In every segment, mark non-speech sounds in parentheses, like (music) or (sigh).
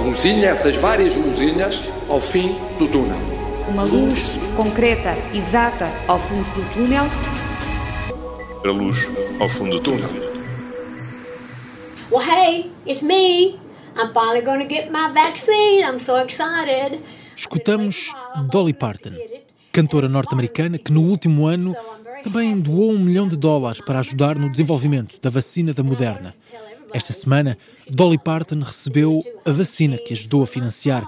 luzinha, essas várias luzinhas, ao fim do túnel. Uma luz concreta, exata, ao fundo do túnel. A luz ao fundo do túnel. Well, hey, it's me. I'm finally going to get my vaccine. I'm so excited. Escutamos Dolly Parton, cantora norte-americana que no último ano também doou um milhão de dólares para ajudar no desenvolvimento da vacina da Moderna. Esta semana, Dolly Parton recebeu a vacina que ajudou a financiar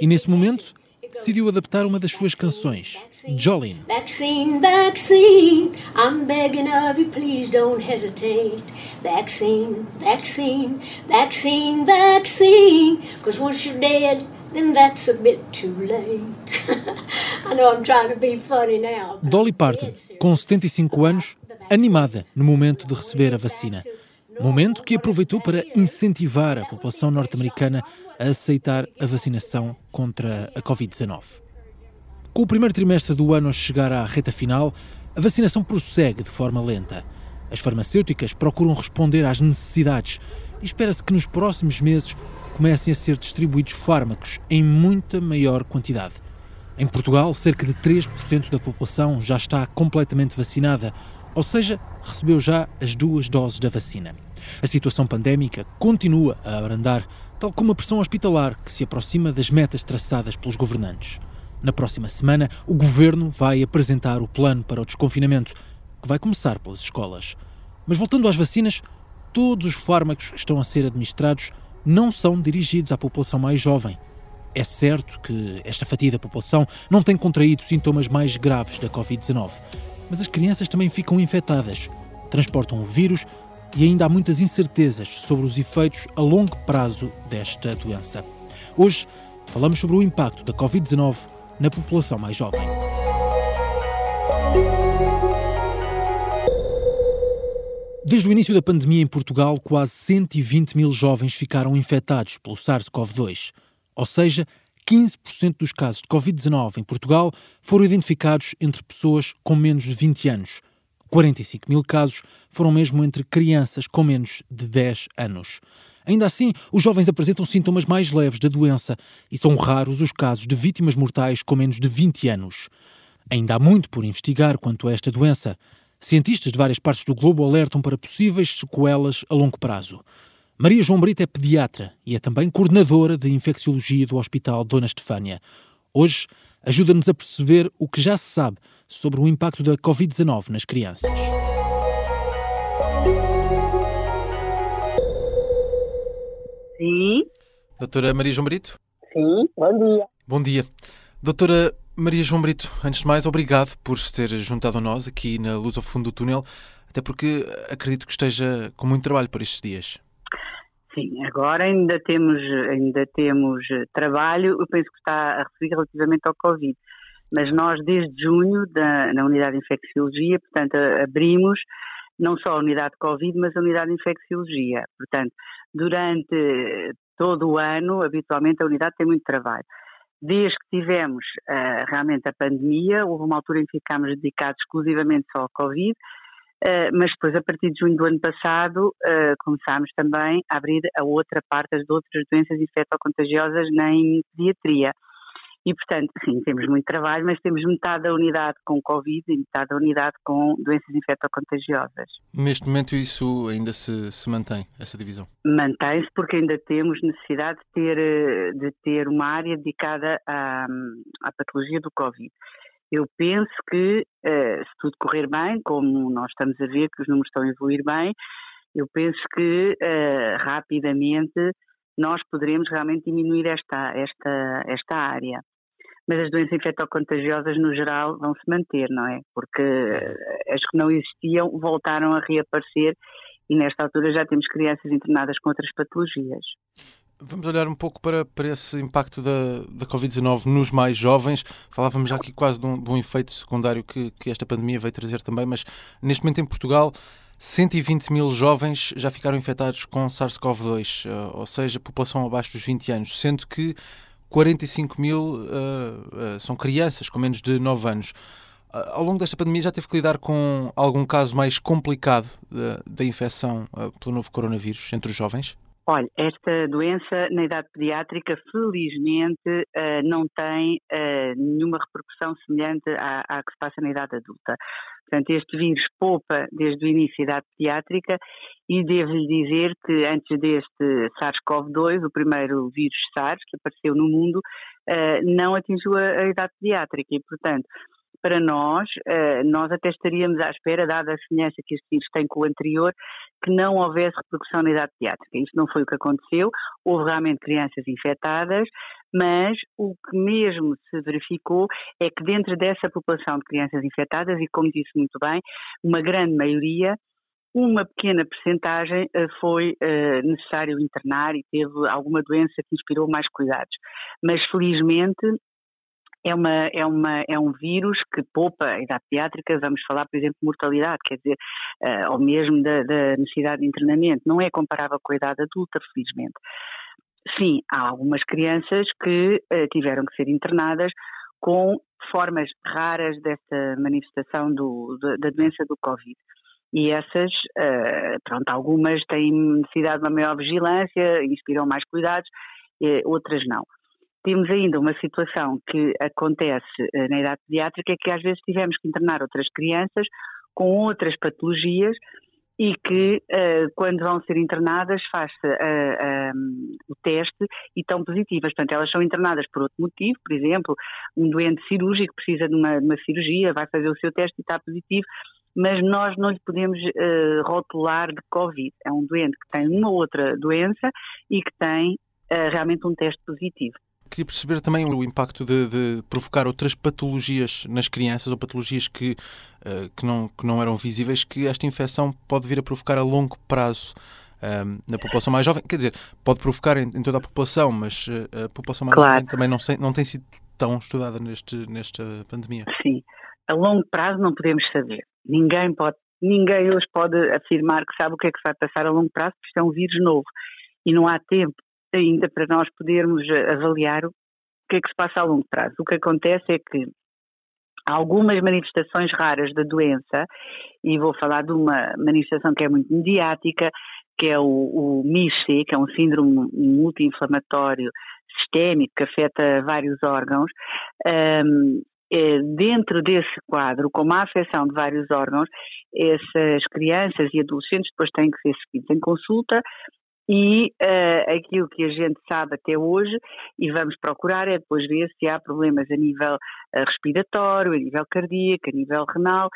e, nesse momento, decidiu adaptar uma das suas canções, Jolene. Vaccine, vaccine, I'm begging of you, please don't hesitate. Vaccine, vaccine, vaccine, vaccine, because once you're dead, then that's a bit too late. (laughs) I know I'm trying to be funny now. Dolly Parton, com 75 anos, animada no momento de receber a vacina. Momento que aproveitou para incentivar a população norte-americana a aceitar a vacinação contra a Covid-19. Com o primeiro trimestre do ano a chegar à reta final, a vacinação prossegue de forma lenta. As farmacêuticas procuram responder às necessidades e espera-se que nos próximos meses comecem a ser distribuídos fármacos em muita maior quantidade. Em Portugal, cerca de 3% da população já está completamente vacinada, ou seja, recebeu já as duas doses da vacina. A situação pandémica continua a abrandar, tal como a pressão hospitalar que se aproxima das metas traçadas pelos governantes. Na próxima semana, o governo vai apresentar o plano para o desconfinamento, que vai começar pelas escolas. Mas voltando às vacinas, todos os fármacos que estão a ser administrados não são dirigidos à população mais jovem. É certo que esta fatia da população não tem contraído sintomas mais graves da Covid-19, mas as crianças também ficam infectadas, transportam o vírus e ainda há muitas incertezas sobre os efeitos a longo prazo desta doença. Hoje falamos sobre o impacto da Covid-19 na população mais jovem. Desde o início da pandemia em Portugal, quase 120 mil jovens ficaram infectados pelo SARS-CoV-2. Ou seja, 15% dos casos de Covid-19 em Portugal foram identificados entre pessoas com menos de 20 anos. 45 mil casos foram mesmo entre crianças com menos de 10 anos. Ainda assim, os jovens apresentam sintomas mais leves da doença e são raros os casos de vítimas mortais com menos de 20 anos. Ainda há muito por investigar quanto a esta doença. Cientistas de várias partes do globo alertam para possíveis sequelas a longo prazo. Maria João Brito é pediatra e é também coordenadora de infecciologia do Hospital Dona Estefânia. Hoje ajuda-nos a perceber o que já se sabe sobre o impacto da Covid-19 nas crianças. Sim. Doutora Maria João Brito? Sim, bom dia. Bom dia. Doutora Maria João Brito, antes de mais, obrigado por se ter juntado a nós aqui na Luz ao Fundo do Túnel, até porque acredito que esteja com muito trabalho por estes dias. Sim, agora ainda temos, ainda temos trabalho, eu penso que está a receber relativamente ao Covid. Mas nós, desde junho, da, na unidade de infecciologia, portanto, abrimos não só a unidade de Covid, mas a unidade de infecciologia. Portanto, durante todo o ano, habitualmente, a unidade tem muito trabalho. Desde que tivemos uh, realmente a pandemia, houve uma altura em que ficámos dedicados exclusivamente só ao Covid, Uh, mas depois, a partir de junho do ano passado, uh, começámos também a abrir a outra parte das outras doenças infectocontagiosas na pediatria. E, portanto, sim, temos muito trabalho, mas temos metade da unidade com Covid e metade da unidade com doenças infectocontagiosas. Neste momento isso ainda se, se mantém, essa divisão? Mantém-se porque ainda temos necessidade de ter, de ter uma área dedicada à, à patologia do Covid. Eu penso que, uh, se tudo correr bem, como nós estamos a ver que os números estão a evoluir bem, eu penso que uh, rapidamente nós poderemos realmente diminuir esta, esta, esta área. Mas as doenças infectocontagiosas, no geral, vão se manter, não é? Porque as que não existiam voltaram a reaparecer e nesta altura já temos crianças internadas com outras patologias. Vamos olhar um pouco para, para esse impacto da, da Covid-19 nos mais jovens. Falávamos já aqui quase de um, de um efeito secundário que, que esta pandemia veio trazer também, mas neste momento em Portugal 120 mil jovens já ficaram infectados com SARS-CoV-2, eh, ou seja, população abaixo dos 20 anos, sendo que 45 mil uh, uh, são crianças com menos de 9 anos. Uh, ao longo desta pandemia já teve que lidar com algum caso mais complicado da, infecção pelo novo coronavírus entre os jovens? Olha, esta doença na idade pediátrica, felizmente, não tem nenhuma repercussão semelhante à, à, que se passa na idade adulta. Portanto, este vírus poupa desde o início da idade pediátrica e devo-lhe dizer que antes deste SARS-CoV-2, o primeiro vírus SARS que apareceu no mundo, uh, não atingiu a, a idade pediátrica e, portanto, para nós, eh, nós até estaríamos à espera, dada a semelhança que este vírus tem com o anterior, que não houvesse repercussão na idade pediátrica. Isso não foi o que aconteceu, houve realmente crianças infectadas, mas o que mesmo se verificou é que dentro dessa população de crianças infectadas, e como disse muito bem, uma grande maioria uma pequena percentagem eh, foi uh, necessário internar e teve alguma doença que inspirou mais cuidados. Mas felizmente é, uma, é, uma, é um vírus que poupa a idade pediátrica, vamos falar, por exemplo, de mortalidade, quer dizer, uh, ou mesmo da, da, necessidade de internamento. Não é comparável com a idade adulta, felizmente. Sim, há algumas crianças que tiveram que ser internadas com formas raras desta manifestação do, da doença do Covid. E essas, uh, pronto, algumas têm necessidade de uma maior vigilância, inspiram mais cuidados, outras não. Temos ainda uma situação que acontece eh, na idade pediátrica, que às vezes tivemos que internar outras crianças com outras patologias e que quando vão ser internadas faz-se o teste e estão positivas. Portanto, elas são internadas por outro motivo, por exemplo, um doente cirúrgico precisa de uma, de uma cirurgia, vai fazer o seu teste e está positivo, mas nós não lhe podemos rotular de Covid. É um doente que tem uma outra doença e que tem realmente um teste positivo. Queria perceber também o impacto de, de, provocar outras patologias nas crianças ou patologias que, uh, que, não, que não eram visíveis, que esta infecção pode vir a provocar a longo prazo um, na população mais jovem. Quer dizer, pode provocar em, em toda a população, mas uh, a população mais claro. jovem também não, sei, não tem sido tão estudada neste, nesta pandemia. Sim, a longo prazo não podemos saber. Ninguém pode, ninguém hoje pode afirmar que sabe o que é que vai passar a longo prazo, porque isto é um vírus novo e não há tempo ainda para nós podermos eh, avaliar o que é que se passa a longo prazo. O que acontece é que algumas manifestações raras da doença, e vou falar de uma manifestação que é muito mediática, que é o, o MIS-C, que é um síndrome multi-inflamatório sistémico que afeta vários órgãos, um, dentro desse quadro, com uma afecção de vários órgãos, essas crianças e adolescentes depois têm que ser seguidos em consulta e uh, aquilo que a gente sabe até hoje, e vamos procurar, é depois ver se há problemas a nível uh, respiratório, a nível cardíaco, a nível renal,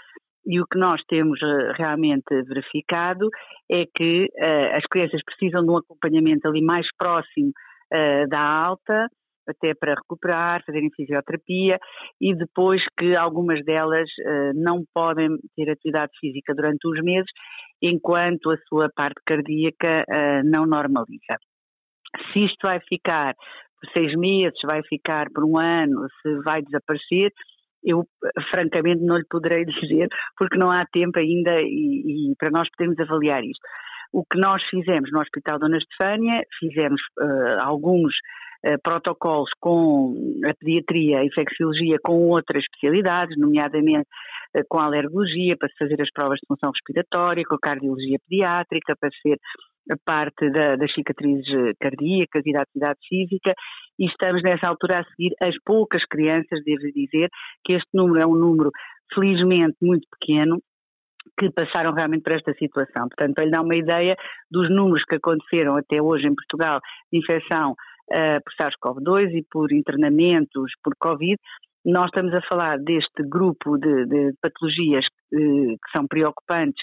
e o que nós temos realmente verificado é que as crianças precisam de um acompanhamento ali mais próximo da alta, até para recuperar, fazerem fisioterapia e depois que algumas delas uh, não podem ter atividade física durante uns meses enquanto a sua parte cardíaca uh, não normaliza. Se isto vai ficar por seis meses, vai ficar por um ano, se vai desaparecer, eu francamente não lhe poderei (laughs) dizer, porque não há tempo ainda e, e para nós podermos avaliar isto. O que nós fizemos no Hospital Dona Estefânia, fizemos uh, alguns protocolos com a pediatria, a infecciologia, com outras especialidades, nomeadamente uh, com a alergologia, para se fazer as provas de função respiratória, com a cardiologia pediátrica, para ser a parte da, das cicatrizes cardíacas e da atividade física, e estamos nessa altura a seguir as poucas crianças, devo dizer, que este número é um número felizmente muito pequeno, que passaram realmente por esta situação. Portanto, para lhe dar uma ideia dos números que aconteceram até hoje em Portugal de infecção uh, por SARS-CoV-2 e por internamentos por Covid, nós estamos a falar deste grupo de, de patologias que, eh, que são preocupantes,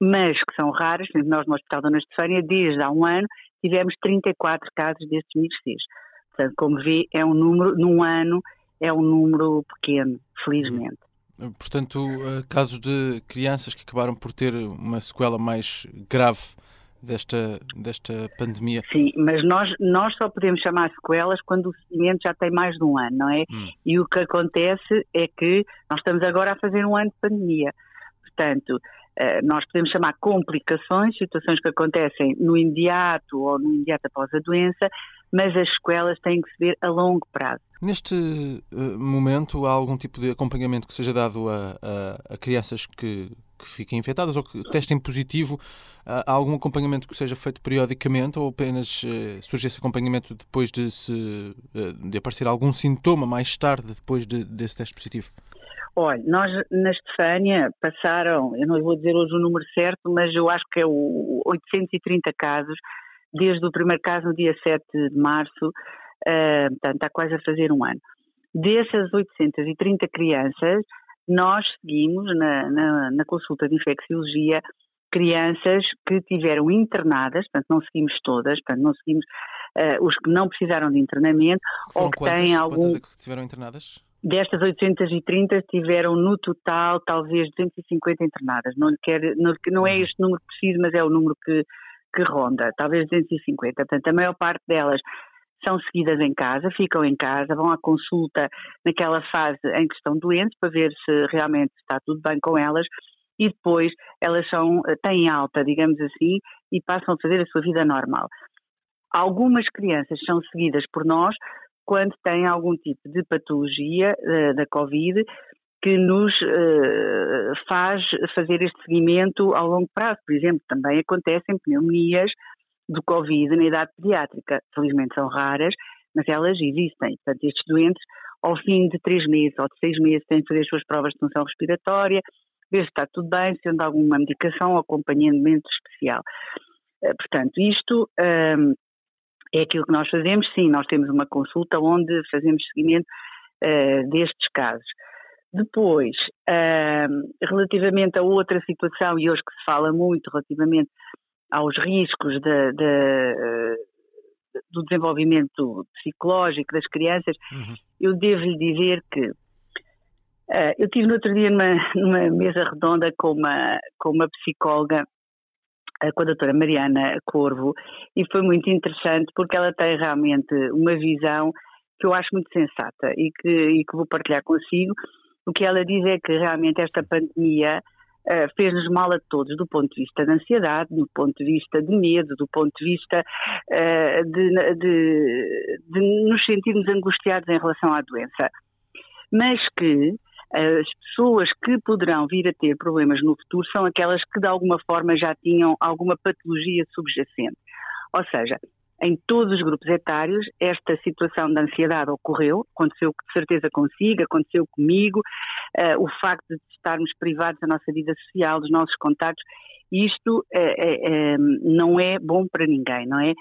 mas que são raras. Nós no Hospital Dona Estefânia, desde há um ano, tivemos 34 casos destes MIRCs. Portanto, como vê, é um número, num ano, é um número pequeno, felizmente. Portanto, eh, casos de crianças que acabaram por ter uma sequela mais grave desta, desta pandemia. Sim, mas nós, nós só podemos chamar sequelas quando o seguimento já tem mais de um ano, não é? Hum. E o que acontece é que nós estamos agora a fazer um ano de pandemia. Portanto, eh, nós podemos chamar complicações, situações que acontecem no imediato ou no imediato após a doença, mas as sequelas têm que se ver a longo prazo. Neste uh, momento, há algum tipo de acompanhamento que seja dado a, a, a crianças que, que fiquem infectadas ou que testem positivo, há algum acompanhamento que seja feito periodicamente ou apenas uh, surge esse acompanhamento depois de, se, uh, de aparecer algum sintoma mais tarde, depois de, desse teste positivo? Olha, nós na Estefânia passaram, eu não vou dizer hoje o número certo, mas eu acho que é o 830 casos, desde o primeiro caso no dia 7 de março, uh, portanto está quase a fazer um ano. Dessas 830 crianças, nós seguimos na, na, na consulta de infecciologia crianças que tiveram internadas, portanto não seguimos todas, portanto não seguimos uh, os que não precisaram de internamento Foram ou que quantas, têm algum... Quantas é que tiveram internadas? Destas 830 tiveram no total talvez 250 internadas. Não, quer, não, não é uhum. este número preciso, mas é o número que, que ronda, talvez 250. Portanto, a maior parte delas são seguidas em casa, ficam em casa, vão à consulta naquela fase em que estão doentes para ver se realmente está tudo bem com elas e depois elas são, têm alta, digamos assim, e passam a fazer a sua vida normal. Algumas crianças são seguidas por nós quando têm algum tipo de patologia uh, da Covid que nos uh, faz fazer este seguimento ao longo prazo. Por exemplo, também acontecem pneumonias do Covid na idade pediátrica. Felizmente são raras, mas elas existem. Portanto, estes doentes, ao fim de três meses ou de seis meses, têm de fazer as suas provas de função respiratória, ver se está tudo bem, se anda alguma medicação ou acompanhamento especial. Uh, portanto, isto um, é aquilo que nós fazemos. Sim, nós temos uma consulta onde fazemos seguimento uh, destes casos. Depois, uh, relativamente a outra situação, e hoje que se fala muito relativamente aos riscos de, de, uh, do desenvolvimento psicológico das crianças, uhum. eu devo-lhe dizer que uh, eu tive no outro dia numa, numa mesa redonda com uma, com uma psicóloga com a doutora Mariana Corvo e foi muito interessante porque ela tem realmente uma visão que eu acho muito sensata e que, e que vou partilhar consigo. O que ela diz é que realmente esta pandemia uh, fez-nos mal a todos, do ponto de vista da ansiedade, do ponto de vista de medo, do ponto de vista uh, de, de, de nos sentirmos angustiados em relação à doença. Mas que as pessoas que poderão vir a ter problemas no futuro são aquelas que de alguma forma já tinham alguma patologia subjacente. Ou seja, em todos os grupos etários, esta situação de ansiedade ocorreu, aconteceu de certeza consigo, aconteceu comigo, uh, o facto de estarmos privados da nossa vida social, dos nossos contatos, isto uh, uh, não é bom para ninguém, não é?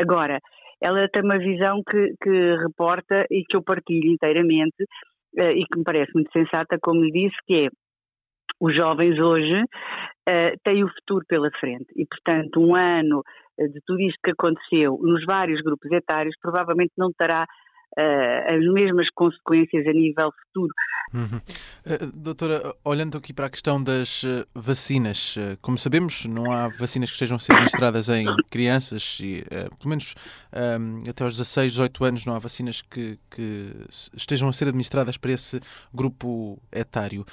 Agora, ela tem uma visão que, que reporta e que eu partilho inteiramente, e que me parece muito sensata, como lhe disse, que é os jovens hoje uh, têm o futuro pela frente e, portanto, um ano eh, de tudo isto que aconteceu nos vários grupos etários provavelmente não terá uh, as mesmas consequências a nível futuro. Uhum. Uh, doutora, olhando aqui para a questão das uh, vacinas, como sabemos, não há vacinas que estejam a ser administradas em crianças, e, pelo menos um, até aos 16, 18 anos, não há vacinas que, que estejam a ser administradas para esse grupo etário.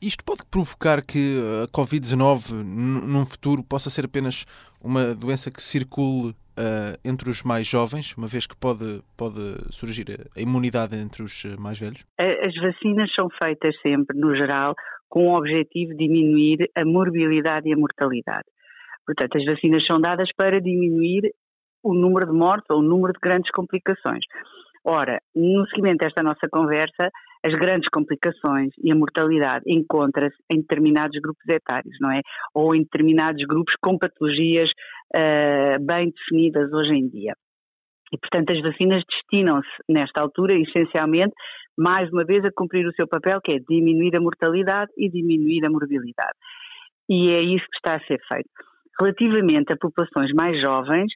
Isto pode provocar que a Covid-19 num futuro possa ser apenas uma doença que circule uh, entre os mais jovens, uma vez que pode, pode surgir a imunidade entre os eh, mais velhos? As vacinas são feitas sempre, no geral, com o objetivo de diminuir a morbilidade e a mortalidade. Portanto, as vacinas são dadas para diminuir o número de mortes ou o número de grandes complicações. Ora, no seguimento desta nossa conversa, as grandes complicações e a mortalidade encontra-se em determinados grupos etários, não é? Ou em determinados grupos com patologias uh, bem definidas hoje em dia. E, portanto, as vacinas destinam-se, nesta altura, essencialmente, mais uma vez, a cumprir o seu papel, que é diminuir a mortalidade e diminuir a morbilidade. E é isso que está a ser feito. Relativamente a populações mais jovens,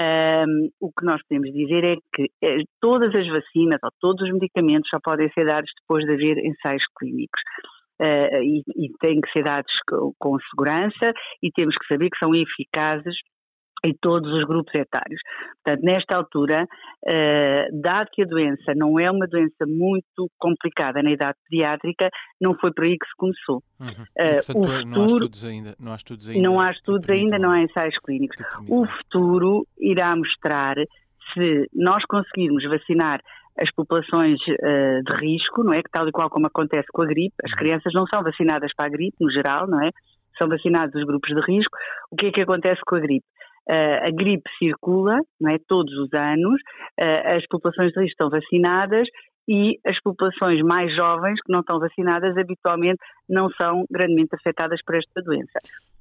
um, o que nós podemos dizer é que eh, todas as vacinas ou todos os medicamentos só podem ser dados depois de haver ensaios clínicos. Uh, e, e, têm que ser dados com, com segurança e temos que saber que são eficazes em todos os grupos etários. Portanto, nesta altura, uh, dado que a doença não é uma doença muito complicada na idade pediátrica, não foi por aí que se começou. Uhum. Uh, portanto, o futuro, não há estudos ainda, não há estudos ainda, não há, estudos ainda, não há ensaios clínicos. O futuro irá mostrar se nós conseguirmos vacinar as populações uh, de risco, não é? Que tal e qual como acontece com a gripe, as crianças não são vacinadas para a gripe, no geral, não é? São vacinados os grupos de risco. O que é que acontece com a gripe? Uh, a gripe circula, não é? Todos os anos, uh, as populações de risco estão vacinadas e as populações mais jovens que não estão vacinadas habitualmente não são grandemente afetadas por esta doença.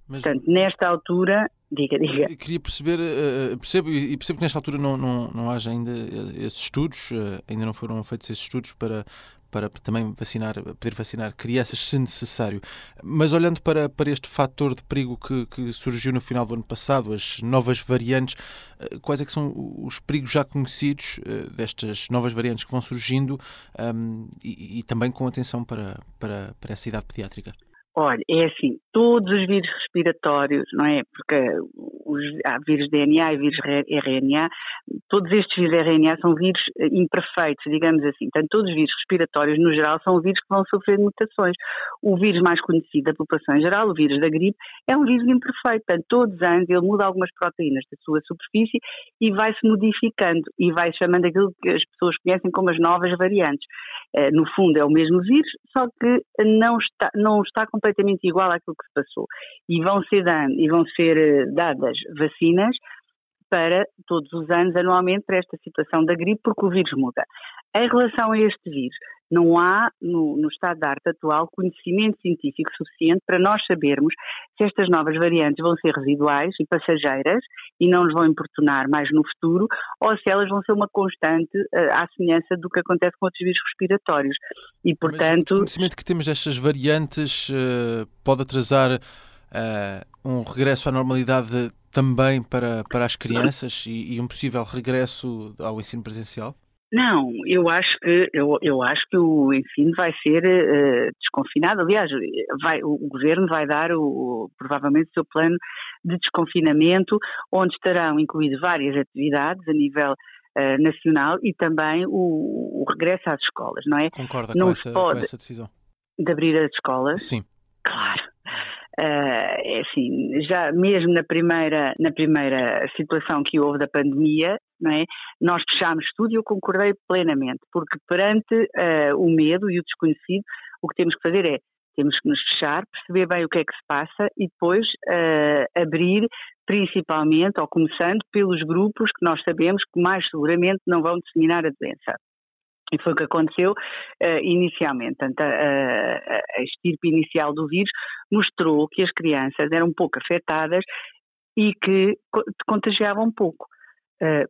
Mas, Portanto, nesta altura, diga, diga. Queria perceber, uh, percebo e percebo que nesta altura não, não, não haja ainda esses estudos, uh, ainda não foram feitos esses estudos para, para também vacinar, poder vacinar crianças se necessário. Mas olhando para, para este fator de perigo que, que surgiu no final do ano passado, as novas variantes, uh, quais é que são os perigos já conhecidos destas novas variantes que vão surgindo um, e, e, também com atenção para, para, para essa idade pediátrica? Olha, é assim, todos os vírus respiratórios, não é? Porque os, há vírus DNA e vírus RNA, todos estes vírus RNA são vírus eh, imperfeitos, digamos assim. Portanto, todos os vírus respiratórios, no geral, são vírus que vão sofrer mutações. O vírus mais conhecido da população em geral, o vírus da gripe, é um vírus imperfeito. Portanto, todos os anos ele muda algumas proteínas da sua superfície e vai-se modificando e vai chamando aquilo que as pessoas conhecem como as novas variantes. Eh, no fundo, é o mesmo vírus, só que não está, não está completamente igual àquilo que se passou. E vão ser, dan e vão ser eh, dadas vacinas para todos os anos, anualmente, para esta situação da gripe, porque o vírus muda. Em relação a este vírus, não há, no, no, estado da arte atual, conhecimento científico suficiente para nós sabermos se estas novas variantes vão ser residuais e passageiras e não nos vão importunar mais no futuro, ou se elas vão ser uma constante uh, à semelhança do que acontece com outros vírus respiratórios. E, portanto... Mas o conhecimento que temos destas variantes uh, pode atrasar uh, um regresso à normalidade também para, para as crianças e, e um possível regresso ao ensino presencial? Não, eu acho que eu, eu acho que o ensino vai ser uh, desconfinado. Aliás, vai, o governo vai dar o, provavelmente o seu plano de desconfinamento, onde estarão incluídas várias atividades a nível uh, nacional e também o, o, regresso às escolas, não é? Concorda não com, essa, pode, com essa decisão? De abrir as escolas? Sim. Claro. Uh, é assim, já mesmo na primeira, na primeira situação que houve da pandemia, é, nós fechámos tudo e eu concordei plenamente, porque perante uh, o medo e o desconhecido, o que temos que fazer é temos que nos fechar, perceber bem o que é que se passa e depois uh, abrir, principalmente, ou começando pelos grupos que nós sabemos que mais seguramente não vão disseminar a doença. E foi o que aconteceu uh, inicialmente. Portanto, a, a, a estirpe inicial do vírus mostrou que as crianças eram pouco afetadas e que contagiavam pouco. Uh,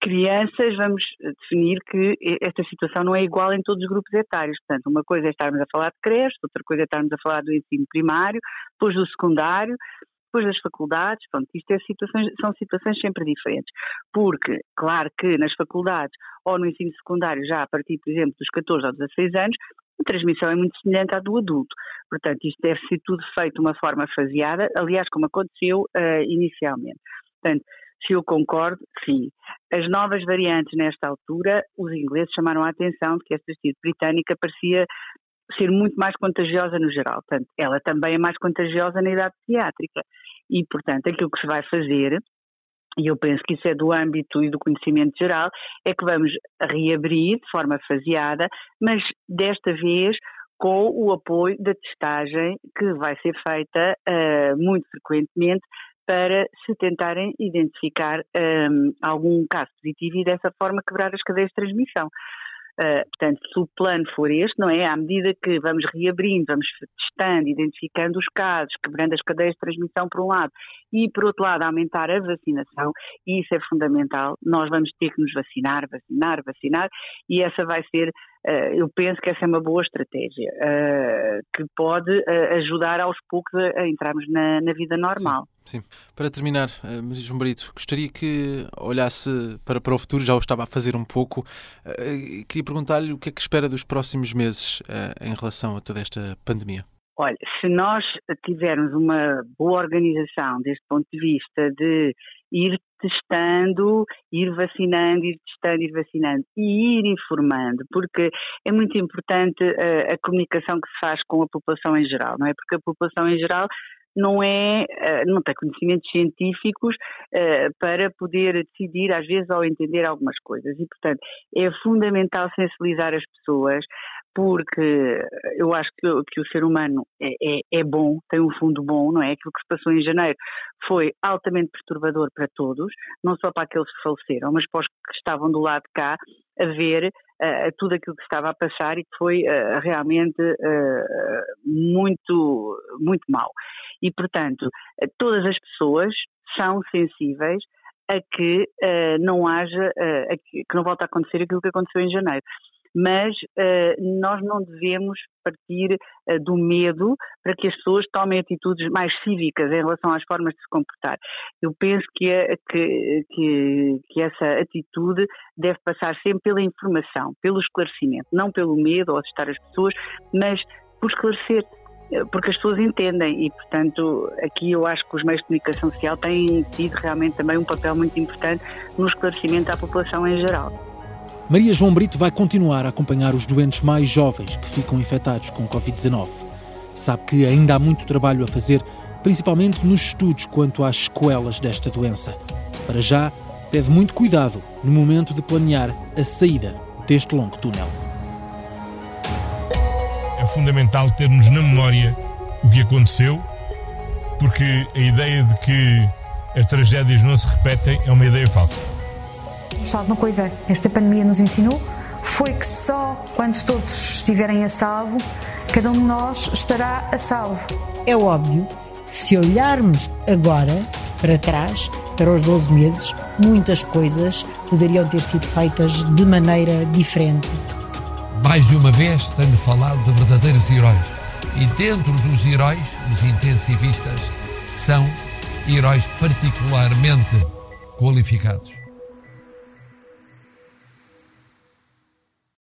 crianças, vamos definir que esta situação não é igual em todos os grupos etários. Portanto, uma coisa é estarmos a falar de creche, outra coisa é estarmos a falar do ensino primário, depois do secundário, depois das faculdades, pronto, isto é situações, são situações sempre diferentes. Porque, claro que nas faculdades ou no ensino secundário, já a partir, por exemplo, dos 14 ou 16 anos, a transmissão é muito semelhante à do adulto. Portanto, isto deve ser tudo feito de uma forma faseada, aliás, como aconteceu uh, inicialmente. Portanto, se eu concordo, sim. As novas variantes nesta altura, os ingleses chamaram a atenção de que esta estirpe britânica parecia ser muito mais contagiosa no geral. Portanto, ela também é mais contagiosa na idade pediátrica. E, portanto, aquilo que se vai fazer, e eu penso que isso é do âmbito e do conhecimento geral, é que vamos reabrir de forma faseada, mas desta vez com o apoio da testagem que vai ser feita uh, muito frequentemente para se tentarem identificar um, algum caso positivo e dessa forma quebrar as cadeias de transmissão. Uh, portanto, se o plano for este, não é? À medida que vamos reabrindo, vamos testando, identificando os casos, quebrando as cadeias de transmissão por um lado e, por outro lado, aumentar a vacinação, e isso é fundamental, nós vamos ter que nos vacinar, vacinar, vacinar, e essa vai ser, eu penso que essa é uma boa estratégia, uh, que pode ajudar aos poucos a, entrarmos na, na vida normal. Sim. Sim. Para terminar, Maria João Brito, gostaria que olhasse para, para o futuro, já o estava a fazer um pouco. Queria perguntar-lhe o que é que espera dos próximos meses em relação a toda esta pandemia. Olha, se nós tivermos uma boa organização deste ponto de vista de ir testando, ir vacinando, ir testando, ir vacinando e ir informando, porque é muito importante a, eh, a comunicação que se faz com a população em geral, não é? Porque a população em geral não é, eh, não tem conhecimentos científicos eh, para poder decidir às vezes ou entender algumas coisas e portanto é fundamental sensibilizar as pessoas porque eu acho que, que o ser humano é, é, é, bom, tem um fundo bom, não é? Aquilo que se passou em janeiro foi altamente perturbador para todos, não só para aqueles que faleceram, mas para os que estavam do lado de cá a ver uh, tudo aquilo que estava a passar e que foi uh, realmente uh, muito, muito mau. E, portanto, todas as pessoas são sensíveis a que não haja, que, que não volte a acontecer aquilo que aconteceu em janeiro mas uh, nós não devemos partir uh, do medo para que as pessoas tomem atitudes mais cívicas em relação às formas de se comportar. Eu penso que, é, que, que, que essa atitude deve passar sempre pela informação, pelo esclarecimento, não pelo medo ou assustar as pessoas, mas por esclarecer porque as pessoas entendem e, portanto, aqui eu acho que os meios de comunicação social têm tido realmente também um papel muito importante no esclarecimento à população em geral. Maria João Brito vai continuar a acompanhar os doentes mais jovens que ficam infectados com Covid-19. Sabe que ainda há muito trabalho a fazer, principalmente nos estudos quanto às sequelas desta doença. Para já, pede muito cuidado no momento de planear a saída deste longo túnel. É fundamental termos na memória o que aconteceu, porque a ideia de que as tragédias não se repetem é uma ideia falsa. Sabe uma coisa? Esta pandemia nos ensinou foi que só quando todos estiverem a salvo, cada um de nós estará a salvo. É óbvio, se olharmos agora para trás, para os 12 meses, muitas coisas poderiam ter sido feitas de maneira diferente. Mais de uma vez tenho falado de verdadeiros heróis. E dentro dos heróis, os intensivistas são heróis particularmente qualificados.